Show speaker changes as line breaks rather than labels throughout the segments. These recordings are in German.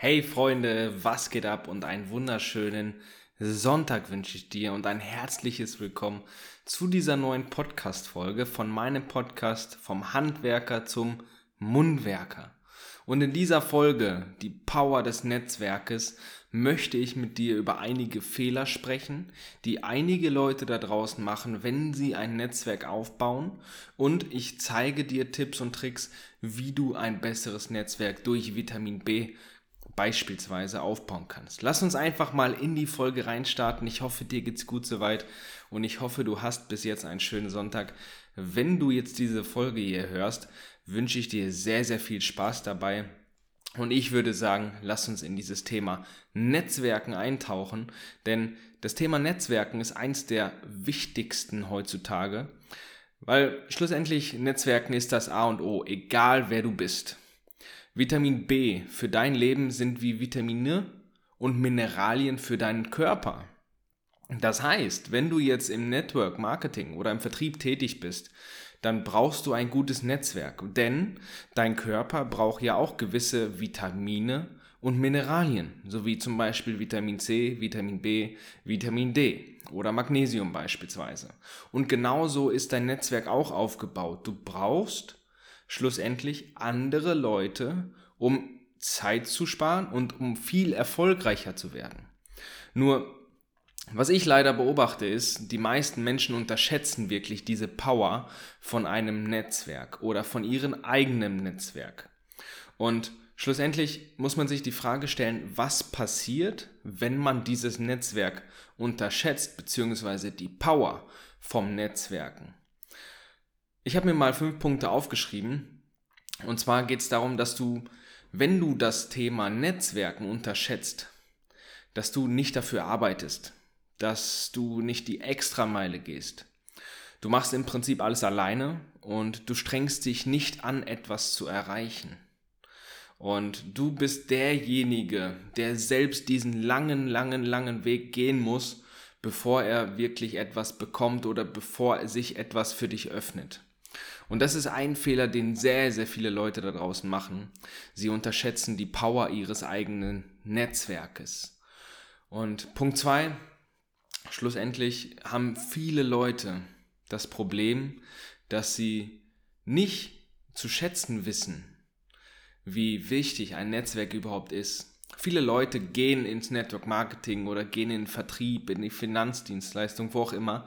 Hey Freunde, was geht ab und einen wunderschönen Sonntag wünsche ich dir und ein herzliches Willkommen zu dieser neuen Podcast-Folge von meinem Podcast vom Handwerker zum Mundwerker. Und in dieser Folge, die Power des Netzwerkes, möchte ich mit dir über einige Fehler sprechen, die einige Leute da draußen machen, wenn sie ein Netzwerk aufbauen. Und ich zeige dir Tipps und Tricks, wie du ein besseres Netzwerk durch Vitamin B beispielsweise aufbauen kannst. Lass uns einfach mal in die Folge reinstarten. Ich hoffe, dir geht's gut soweit und ich hoffe, du hast bis jetzt einen schönen Sonntag. Wenn du jetzt diese Folge hier hörst, wünsche ich dir sehr, sehr viel Spaß dabei. Und ich würde sagen, lass uns in dieses Thema Netzwerken eintauchen, denn das Thema Netzwerken ist eins der wichtigsten heutzutage, weil schlussendlich Netzwerken ist das A und O, egal wer du bist. Vitamin B für dein Leben sind wie Vitamine und Mineralien für deinen Körper. Das heißt, wenn du jetzt im Network Marketing oder im Vertrieb tätig bist, dann brauchst du ein gutes Netzwerk, denn dein Körper braucht ja auch gewisse Vitamine und Mineralien, sowie zum Beispiel Vitamin C, Vitamin B, Vitamin D oder Magnesium beispielsweise. Und genauso ist dein Netzwerk auch aufgebaut. Du brauchst schlussendlich andere Leute, um Zeit zu sparen und um viel erfolgreicher zu werden. Nur, was ich leider beobachte, ist, die meisten Menschen unterschätzen wirklich diese Power von einem Netzwerk oder von ihrem eigenen Netzwerk. Und schlussendlich muss man sich die Frage stellen, was passiert, wenn man dieses Netzwerk unterschätzt, beziehungsweise die Power vom Netzwerken. Ich habe mir mal fünf Punkte aufgeschrieben. Und zwar geht es darum, dass du, wenn du das Thema Netzwerken unterschätzt, dass du nicht dafür arbeitest, dass du nicht die Extrameile gehst. Du machst im Prinzip alles alleine und du strengst dich nicht an, etwas zu erreichen. Und du bist derjenige, der selbst diesen langen, langen, langen Weg gehen muss, bevor er wirklich etwas bekommt oder bevor sich etwas für dich öffnet. Und das ist ein Fehler, den sehr, sehr viele Leute da draußen machen. Sie unterschätzen die Power ihres eigenen Netzwerkes. Und Punkt zwei: schlussendlich haben viele Leute das Problem, dass sie nicht zu schätzen wissen, wie wichtig ein Netzwerk überhaupt ist. Viele Leute gehen ins Network Marketing oder gehen in den Vertrieb, in die Finanzdienstleistung, wo auch immer.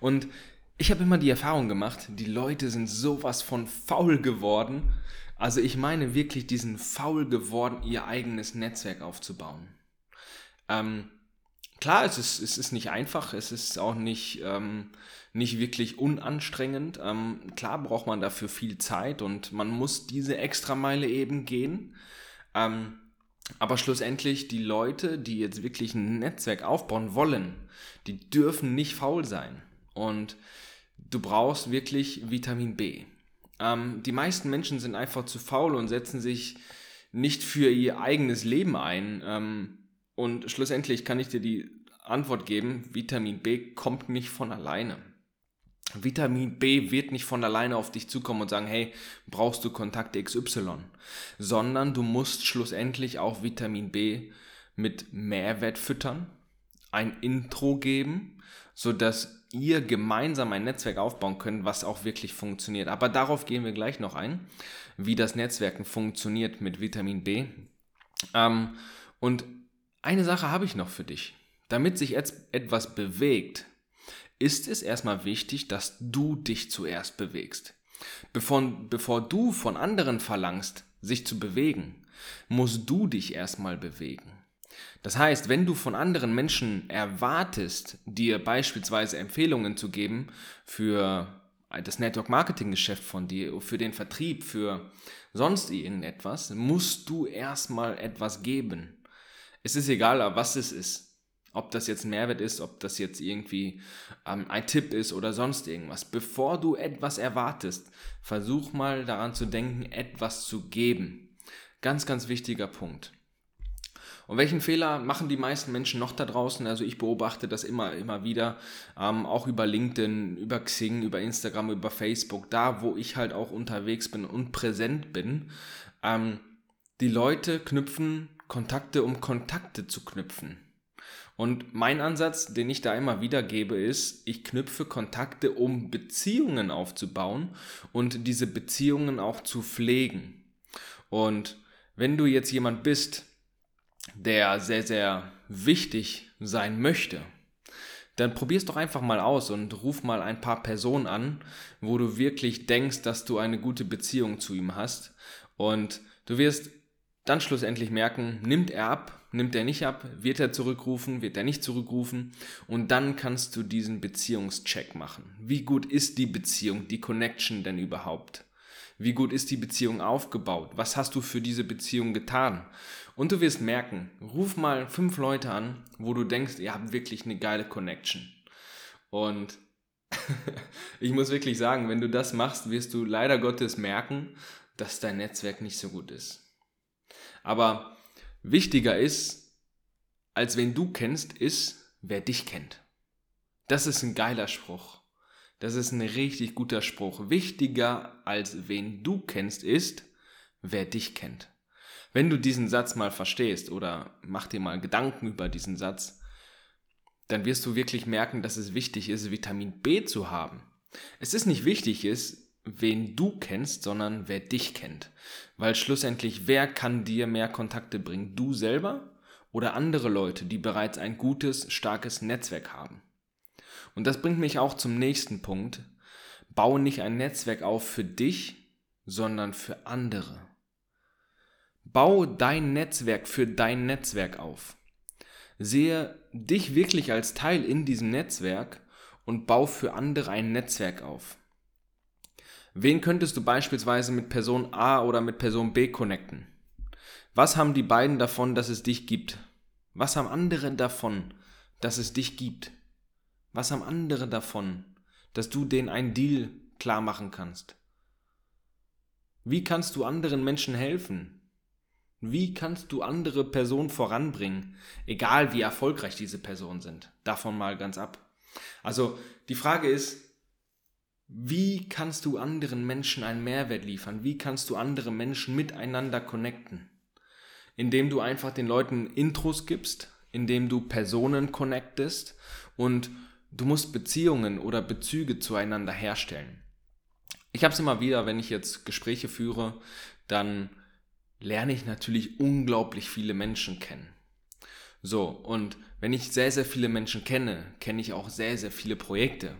Und ich habe immer die Erfahrung gemacht, die Leute sind sowas von faul geworden. Also ich meine wirklich diesen faul geworden, ihr eigenes Netzwerk aufzubauen. Ähm, klar, es ist, es ist nicht einfach, es ist auch nicht, ähm, nicht wirklich unanstrengend. Ähm, klar braucht man dafür viel Zeit und man muss diese Extrameile eben gehen. Ähm, aber schlussendlich, die Leute, die jetzt wirklich ein Netzwerk aufbauen wollen, die dürfen nicht faul sein. Und du brauchst wirklich Vitamin B. Ähm, die meisten Menschen sind einfach zu faul und setzen sich nicht für ihr eigenes Leben ein. Ähm, und schlussendlich kann ich dir die Antwort geben, Vitamin B kommt nicht von alleine. Vitamin B wird nicht von alleine auf dich zukommen und sagen, hey, brauchst du Kontakte XY, sondern du musst schlussendlich auch Vitamin B mit Mehrwert füttern, ein Intro geben, sodass ihr gemeinsam ein Netzwerk aufbauen könnt, was auch wirklich funktioniert. Aber darauf gehen wir gleich noch ein, wie das Netzwerken funktioniert mit Vitamin B. Ähm, und eine Sache habe ich noch für dich. Damit sich jetzt etwas bewegt, ist es erstmal wichtig, dass du dich zuerst bewegst. Bevor, bevor du von anderen verlangst, sich zu bewegen, musst du dich erstmal bewegen. Das heißt, wenn du von anderen Menschen erwartest, dir beispielsweise Empfehlungen zu geben für das Network Marketing Geschäft von dir, für den Vertrieb, für sonst irgendetwas, musst du erstmal etwas geben. Es ist egal, was es ist. Ob das jetzt ein Mehrwert ist, ob das jetzt irgendwie ähm, ein Tipp ist oder sonst irgendwas. Bevor du etwas erwartest, versuch mal daran zu denken, etwas zu geben. Ganz, ganz wichtiger Punkt. Und welchen Fehler machen die meisten Menschen noch da draußen? Also ich beobachte das immer, immer wieder, ähm, auch über LinkedIn, über Xing, über Instagram, über Facebook, da wo ich halt auch unterwegs bin und präsent bin. Ähm, die Leute knüpfen Kontakte, um Kontakte zu knüpfen. Und mein Ansatz, den ich da immer wieder gebe, ist, ich knüpfe Kontakte, um Beziehungen aufzubauen und diese Beziehungen auch zu pflegen. Und wenn du jetzt jemand bist, der sehr, sehr wichtig sein möchte, dann probier's doch einfach mal aus und ruf mal ein paar Personen an, wo du wirklich denkst, dass du eine gute Beziehung zu ihm hast. Und du wirst dann schlussendlich merken, nimmt er ab, nimmt er nicht ab, wird er zurückrufen, wird er nicht zurückrufen und dann kannst du diesen Beziehungscheck machen. Wie gut ist die Beziehung, die Connection denn überhaupt? Wie gut ist die Beziehung aufgebaut? Was hast du für diese Beziehung getan? Und du wirst merken, ruf mal fünf Leute an, wo du denkst, ihr habt wirklich eine geile Connection. Und ich muss wirklich sagen, wenn du das machst, wirst du leider Gottes merken, dass dein Netzwerk nicht so gut ist. Aber wichtiger ist, als wen du kennst, ist, wer dich kennt. Das ist ein geiler Spruch. Das ist ein richtig guter Spruch. Wichtiger als wen du kennst, ist, wer dich kennt. Wenn du diesen Satz mal verstehst oder mach dir mal Gedanken über diesen Satz, dann wirst du wirklich merken, dass es wichtig ist, Vitamin B zu haben. Es ist nicht wichtig ist, wen du kennst, sondern wer dich kennt. Weil schlussendlich, wer kann dir mehr Kontakte bringen? Du selber oder andere Leute, die bereits ein gutes, starkes Netzwerk haben? Und das bringt mich auch zum nächsten Punkt. Baue nicht ein Netzwerk auf für dich, sondern für andere. Bau dein Netzwerk für dein Netzwerk auf. Sehe dich wirklich als Teil in diesem Netzwerk und bau für andere ein Netzwerk auf. Wen könntest du beispielsweise mit Person A oder mit Person B connecten? Was haben die beiden davon, dass es dich gibt? Was haben andere davon, dass es dich gibt? Was haben andere davon, dass du denen einen Deal klar machen kannst? Wie kannst du anderen Menschen helfen? Wie kannst du andere Personen voranbringen, egal wie erfolgreich diese Personen sind? Davon mal ganz ab. Also die Frage ist, wie kannst du anderen Menschen einen Mehrwert liefern? Wie kannst du andere Menschen miteinander connecten? Indem du einfach den Leuten Intros gibst, indem du Personen connectest und du musst Beziehungen oder Bezüge zueinander herstellen. Ich habe es immer wieder, wenn ich jetzt Gespräche führe, dann lerne ich natürlich unglaublich viele Menschen kennen. So, und wenn ich sehr, sehr viele Menschen kenne, kenne ich auch sehr, sehr viele Projekte.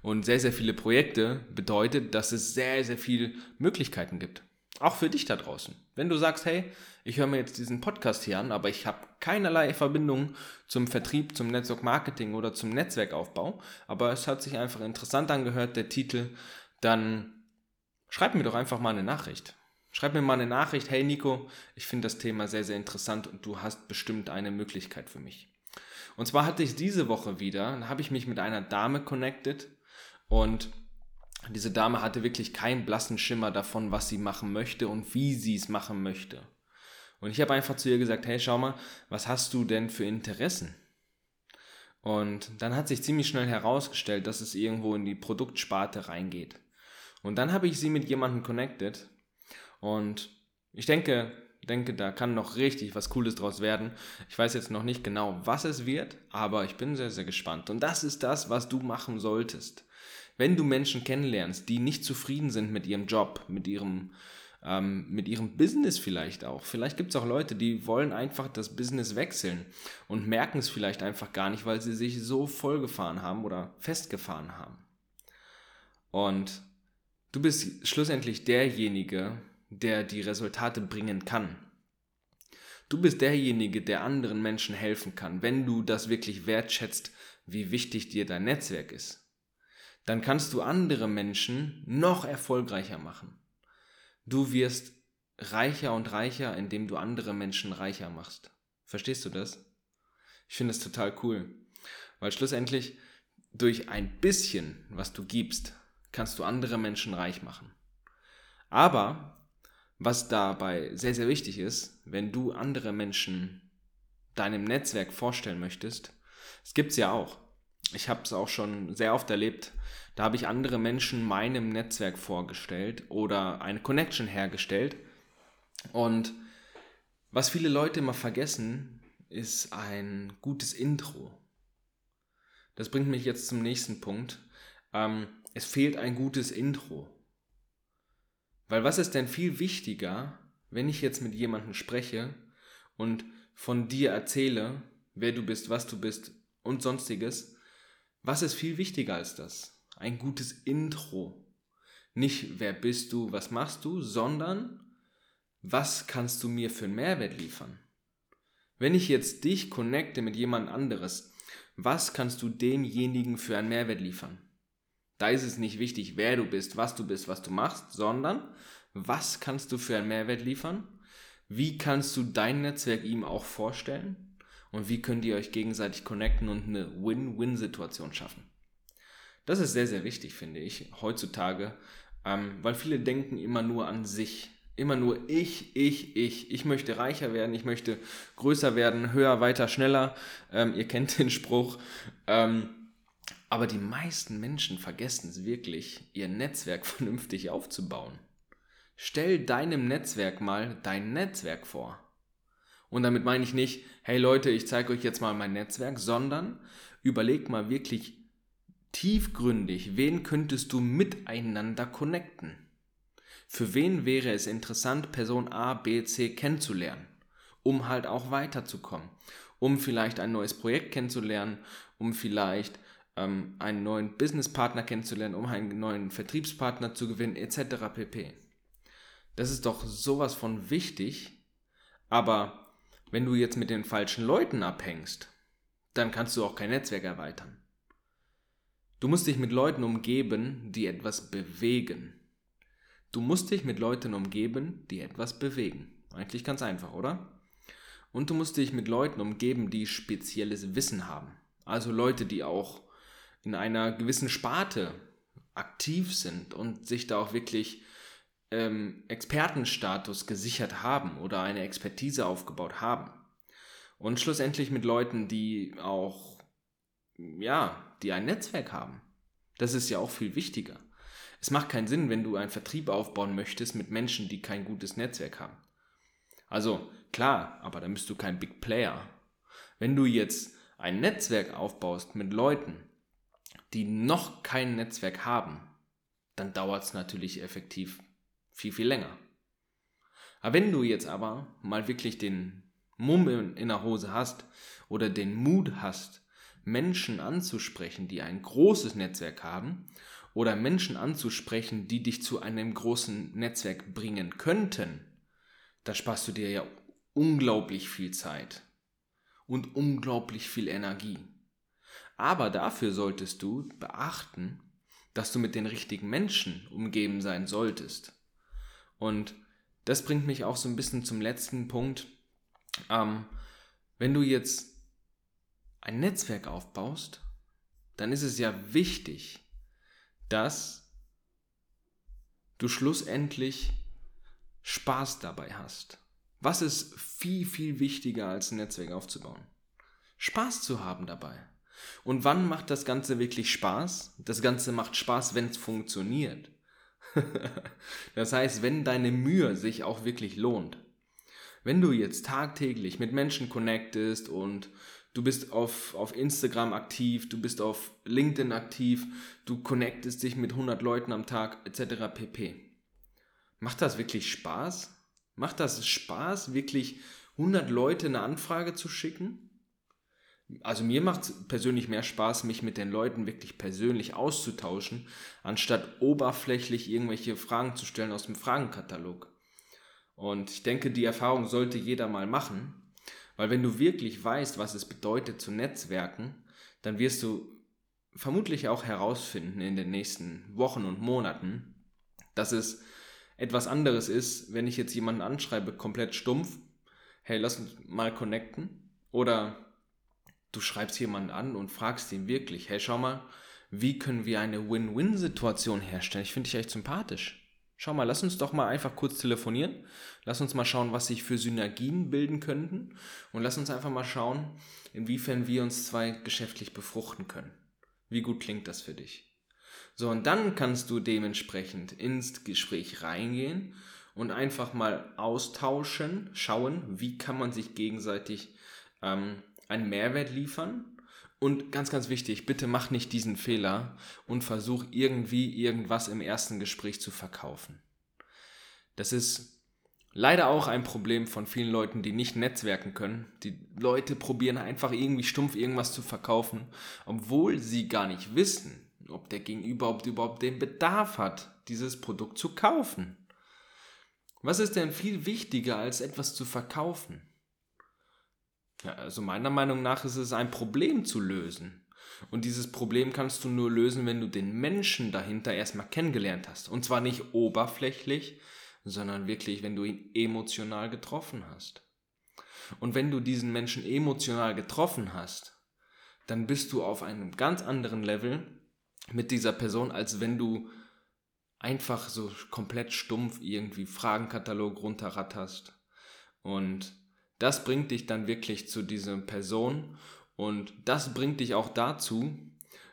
Und sehr, sehr viele Projekte bedeutet, dass es sehr, sehr viele Möglichkeiten gibt. Auch für dich da draußen. Wenn du sagst, hey, ich höre mir jetzt diesen Podcast hier an, aber ich habe keinerlei Verbindung zum Vertrieb, zum Network Marketing oder zum Netzwerkaufbau, aber es hat sich einfach interessant angehört, der Titel, dann schreib mir doch einfach mal eine Nachricht. Schreib mir mal eine Nachricht, hey Nico, ich finde das Thema sehr, sehr interessant und du hast bestimmt eine Möglichkeit für mich. Und zwar hatte ich diese Woche wieder, da habe ich mich mit einer Dame connected und diese Dame hatte wirklich keinen blassen Schimmer davon, was sie machen möchte und wie sie es machen möchte. Und ich habe einfach zu ihr gesagt, hey, schau mal, was hast du denn für Interessen? Und dann hat sich ziemlich schnell herausgestellt, dass es irgendwo in die Produktsparte reingeht. Und dann habe ich sie mit jemandem connected. Und ich denke, denke, da kann noch richtig was Cooles draus werden. Ich weiß jetzt noch nicht genau, was es wird, aber ich bin sehr, sehr gespannt. Und das ist das, was du machen solltest. Wenn du Menschen kennenlernst, die nicht zufrieden sind mit ihrem Job, mit ihrem, ähm, mit ihrem Business vielleicht auch. Vielleicht gibt es auch Leute, die wollen einfach das Business wechseln und merken es vielleicht einfach gar nicht, weil sie sich so vollgefahren haben oder festgefahren haben. Und du bist schlussendlich derjenige, der die Resultate bringen kann. Du bist derjenige, der anderen Menschen helfen kann, wenn du das wirklich wertschätzt, wie wichtig dir dein Netzwerk ist. Dann kannst du andere Menschen noch erfolgreicher machen. Du wirst reicher und reicher, indem du andere Menschen reicher machst. Verstehst du das? Ich finde es total cool, weil schlussendlich durch ein bisschen, was du gibst, kannst du andere Menschen reich machen. Aber was dabei sehr, sehr wichtig ist, wenn du andere Menschen deinem Netzwerk vorstellen möchtest, es gibt es ja auch. Ich habe es auch schon sehr oft erlebt. Da habe ich andere Menschen meinem Netzwerk vorgestellt oder eine Connection hergestellt. Und Was viele Leute immer vergessen, ist ein gutes Intro. Das bringt mich jetzt zum nächsten Punkt. Ähm, es fehlt ein gutes Intro. Weil was ist denn viel wichtiger, wenn ich jetzt mit jemandem spreche und von dir erzähle, wer du bist, was du bist und sonstiges, was ist viel wichtiger als das? Ein gutes Intro. Nicht wer bist du, was machst du, sondern was kannst du mir für einen Mehrwert liefern? Wenn ich jetzt dich connecte mit jemand anderes, was kannst du demjenigen für einen Mehrwert liefern? Da ist es nicht wichtig, wer du bist, was du bist, was du machst, sondern was kannst du für einen Mehrwert liefern? Wie kannst du dein Netzwerk ihm auch vorstellen? Und wie könnt ihr euch gegenseitig connecten und eine Win-Win-Situation schaffen? Das ist sehr, sehr wichtig, finde ich, heutzutage, ähm, weil viele denken immer nur an sich. Immer nur ich, ich, ich. Ich möchte reicher werden, ich möchte größer werden, höher, weiter, schneller. Ähm, ihr kennt den Spruch. Aber die meisten Menschen vergessen es wirklich, ihr Netzwerk vernünftig aufzubauen. Stell deinem Netzwerk mal dein Netzwerk vor. Und damit meine ich nicht, hey Leute, ich zeige euch jetzt mal mein Netzwerk, sondern überleg mal wirklich tiefgründig, wen könntest du miteinander connecten? Für wen wäre es interessant, Person A, B, C kennenzulernen, um halt auch weiterzukommen, um vielleicht ein neues Projekt kennenzulernen, um vielleicht ähm, einen neuen Businesspartner kennenzulernen, um einen neuen Vertriebspartner zu gewinnen, etc. pp. Das ist doch sowas von wichtig, aber wenn du jetzt mit den falschen Leuten abhängst, dann kannst du auch kein Netzwerk erweitern. Du musst dich mit Leuten umgeben, die etwas bewegen. Du musst dich mit Leuten umgeben, die etwas bewegen. Eigentlich ganz einfach, oder? Und du musst dich mit Leuten umgeben, die spezielles Wissen haben. Also Leute, die auch in einer gewissen Sparte aktiv sind und sich da auch wirklich ähm, Expertenstatus gesichert haben oder eine Expertise aufgebaut haben. Und schlussendlich mit Leuten, die auch, ja, die ein Netzwerk haben. Das ist ja auch viel wichtiger. Es macht keinen Sinn, wenn du einen Vertrieb aufbauen möchtest mit Menschen, die kein gutes Netzwerk haben. Also klar, aber dann bist du kein Big Player. Wenn du jetzt ein Netzwerk aufbaust mit Leuten, die noch kein Netzwerk haben, dann dauert es natürlich effektiv viel, viel länger. Aber wenn du jetzt aber mal wirklich den Mumm in der Hose hast oder den Mut hast, Menschen anzusprechen, die ein großes Netzwerk haben, oder Menschen anzusprechen, die dich zu einem großen Netzwerk bringen könnten, da sparst du dir ja unglaublich viel Zeit und unglaublich viel Energie. Aber dafür solltest du beachten, dass du mit den richtigen Menschen umgeben sein solltest. Und das bringt mich auch so ein bisschen zum letzten Punkt. Ähm, wenn du jetzt ein Netzwerk aufbaust, dann ist es ja wichtig, dass du schlussendlich Spaß dabei hast. Was ist viel, viel wichtiger als ein Netzwerk aufzubauen? Spaß zu haben dabei. Und wann macht das Ganze wirklich Spaß? Das Ganze macht Spaß, wenn es funktioniert. das heißt, wenn deine Mühe sich auch wirklich lohnt. Wenn du jetzt tagtäglich mit Menschen connectest und du bist auf, auf Instagram aktiv, du bist auf LinkedIn aktiv, du connectest dich mit 100 Leuten am Tag etc. pp. Macht das wirklich Spaß? Macht das Spaß, wirklich 100 Leute eine Anfrage zu schicken? Also mir macht es persönlich mehr Spaß, mich mit den Leuten wirklich persönlich auszutauschen, anstatt oberflächlich irgendwelche Fragen zu stellen aus dem Fragenkatalog. Und ich denke, die Erfahrung sollte jeder mal machen, weil wenn du wirklich weißt, was es bedeutet zu netzwerken, dann wirst du vermutlich auch herausfinden in den nächsten Wochen und Monaten, dass es etwas anderes ist, wenn ich jetzt jemanden anschreibe, komplett stumpf, hey, lass uns mal connecten, oder du schreibst jemanden an und fragst ihn wirklich, hey, schau mal, wie können wir eine Win-Win-Situation herstellen? Ich finde dich echt sympathisch. Schau mal, lass uns doch mal einfach kurz telefonieren. Lass uns mal schauen, was sich für Synergien bilden könnten. Und lass uns einfach mal schauen, inwiefern wir uns zwei geschäftlich befruchten können. Wie gut klingt das für dich? So, und dann kannst du dementsprechend ins Gespräch reingehen und einfach mal austauschen, schauen, wie kann man sich gegenseitig ähm, einen Mehrwert liefern. Und ganz, ganz wichtig, bitte mach nicht diesen Fehler und versuch irgendwie irgendwas im ersten Gespräch zu verkaufen. Das ist leider auch ein Problem von vielen Leuten, die nicht netzwerken können. Die Leute probieren einfach irgendwie stumpf irgendwas zu verkaufen, obwohl sie gar nicht wissen, ob der Gegenüber überhaupt den Bedarf hat, dieses Produkt zu kaufen. Was ist denn viel wichtiger, als etwas zu verkaufen? Ja, also meiner Meinung nach ist es ein Problem zu lösen. Und dieses Problem kannst du nur lösen, wenn du den Menschen dahinter erstmal kennengelernt hast. Und zwar nicht oberflächlich, sondern wirklich, wenn du ihn emotional getroffen hast. Und wenn du diesen Menschen emotional getroffen hast, dann bist du auf einem ganz anderen Level mit dieser Person, als wenn du einfach so komplett stumpf irgendwie Fragenkatalog runterratterst. Und das bringt dich dann wirklich zu dieser Person und das bringt dich auch dazu,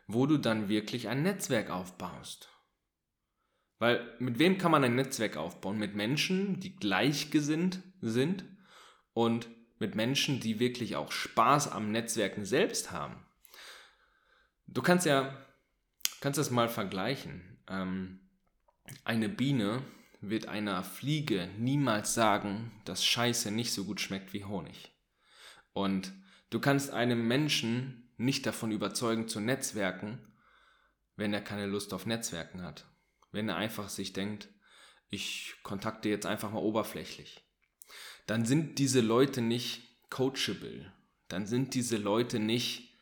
wo du dann wirklich ein Netzwerk aufbaust. Weil mit wem kann man ein Netzwerk aufbauen? Mit Menschen, die gleichgesinnt sind und mit Menschen, die wirklich auch Spaß am Netzwerken selbst haben. Du kannst ja, kannst das mal vergleichen. Ähm, eine Biene wird einer Fliege niemals sagen, dass Scheiße nicht so gut schmeckt wie Honig. Und du kannst einem Menschen nicht davon überzeugen zu netzwerken, wenn er keine Lust auf Netzwerken hat. Wenn er einfach sich denkt, ich kontakte jetzt einfach mal oberflächlich. Dann sind diese Leute nicht coachable. Dann sind diese Leute nicht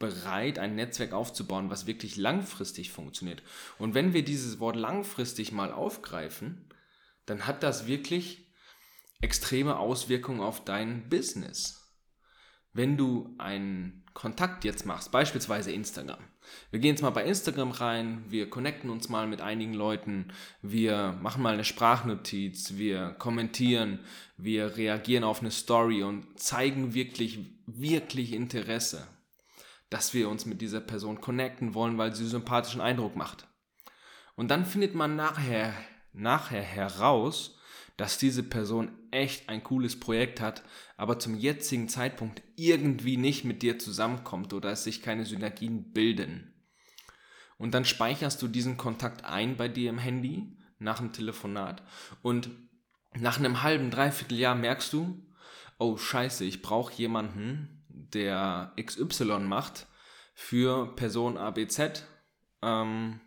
bereit, ein Netzwerk aufzubauen, was wirklich langfristig funktioniert. Und wenn wir dieses Wort langfristig mal aufgreifen, dann hat das wirklich extreme Auswirkungen auf dein Business. Wenn du einen Kontakt jetzt machst, beispielsweise Instagram. Wir gehen jetzt mal bei Instagram rein, wir connecten uns mal mit einigen Leuten, wir machen mal eine Sprachnotiz, wir kommentieren, wir reagieren auf eine Story und zeigen wirklich, wirklich Interesse dass wir uns mit dieser Person connecten wollen, weil sie sympathischen Eindruck macht. Und dann findet man nachher, nachher heraus, dass diese Person echt ein cooles Projekt hat, aber zum jetzigen Zeitpunkt irgendwie nicht mit dir zusammenkommt oder es sich keine Synergien bilden. Und dann speicherst du diesen Kontakt ein bei dir im Handy nach dem Telefonat und nach einem halben, dreiviertel Jahr merkst du, oh scheiße, ich brauche jemanden, der XY macht für Person ABZ, ähm,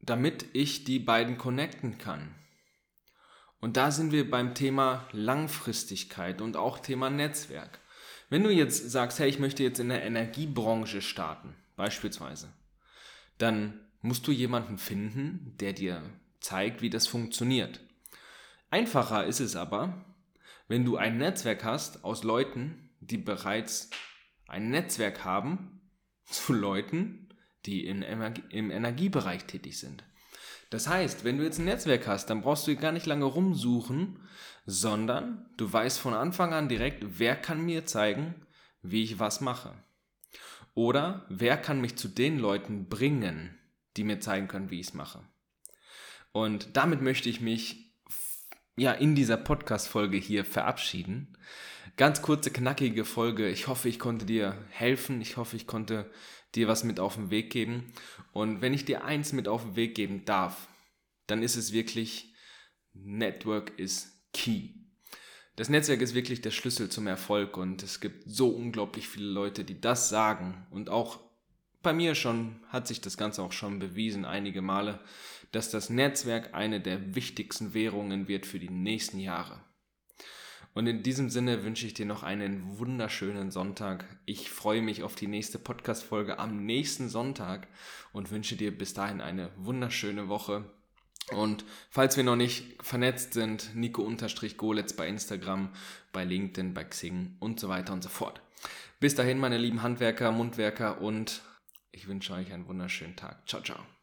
damit ich die beiden connecten kann. Und da sind wir beim Thema Langfristigkeit und auch Thema Netzwerk. Wenn du jetzt sagst, hey, ich möchte jetzt in der Energiebranche starten, beispielsweise, dann musst du jemanden finden, der dir zeigt, wie das funktioniert. Einfacher ist es aber, wenn du ein Netzwerk hast aus Leuten, die bereits ein Netzwerk haben zu Leuten, die in, im Energiebereich tätig sind. Das heißt, wenn du jetzt ein Netzwerk hast, dann brauchst du gar nicht lange rumsuchen, sondern du weißt von Anfang an direkt, wer kann mir zeigen, wie ich was mache. Oder wer kann mich zu den Leuten bringen, die mir zeigen können, wie ich es mache. Und damit möchte ich mich ja in dieser Podcast-Folge hier verabschieden. Ganz kurze, knackige Folge. Ich hoffe, ich konnte dir helfen. Ich hoffe, ich konnte dir was mit auf den Weg geben. Und wenn ich dir eins mit auf den Weg geben darf, dann ist es wirklich, Network is key. Das Netzwerk ist wirklich der Schlüssel zum Erfolg und es gibt so unglaublich viele Leute, die das sagen. Und auch bei mir schon hat sich das Ganze auch schon bewiesen, einige Male, dass das Netzwerk eine der wichtigsten Währungen wird für die nächsten Jahre. Und in diesem Sinne wünsche ich dir noch einen wunderschönen Sonntag. Ich freue mich auf die nächste Podcast-Folge am nächsten Sonntag und wünsche dir bis dahin eine wunderschöne Woche. Und falls wir noch nicht vernetzt sind, Nico-Goletz bei Instagram, bei LinkedIn, bei Xing und so weiter und so fort. Bis dahin, meine lieben Handwerker, Mundwerker und ich wünsche euch einen wunderschönen Tag. Ciao, ciao.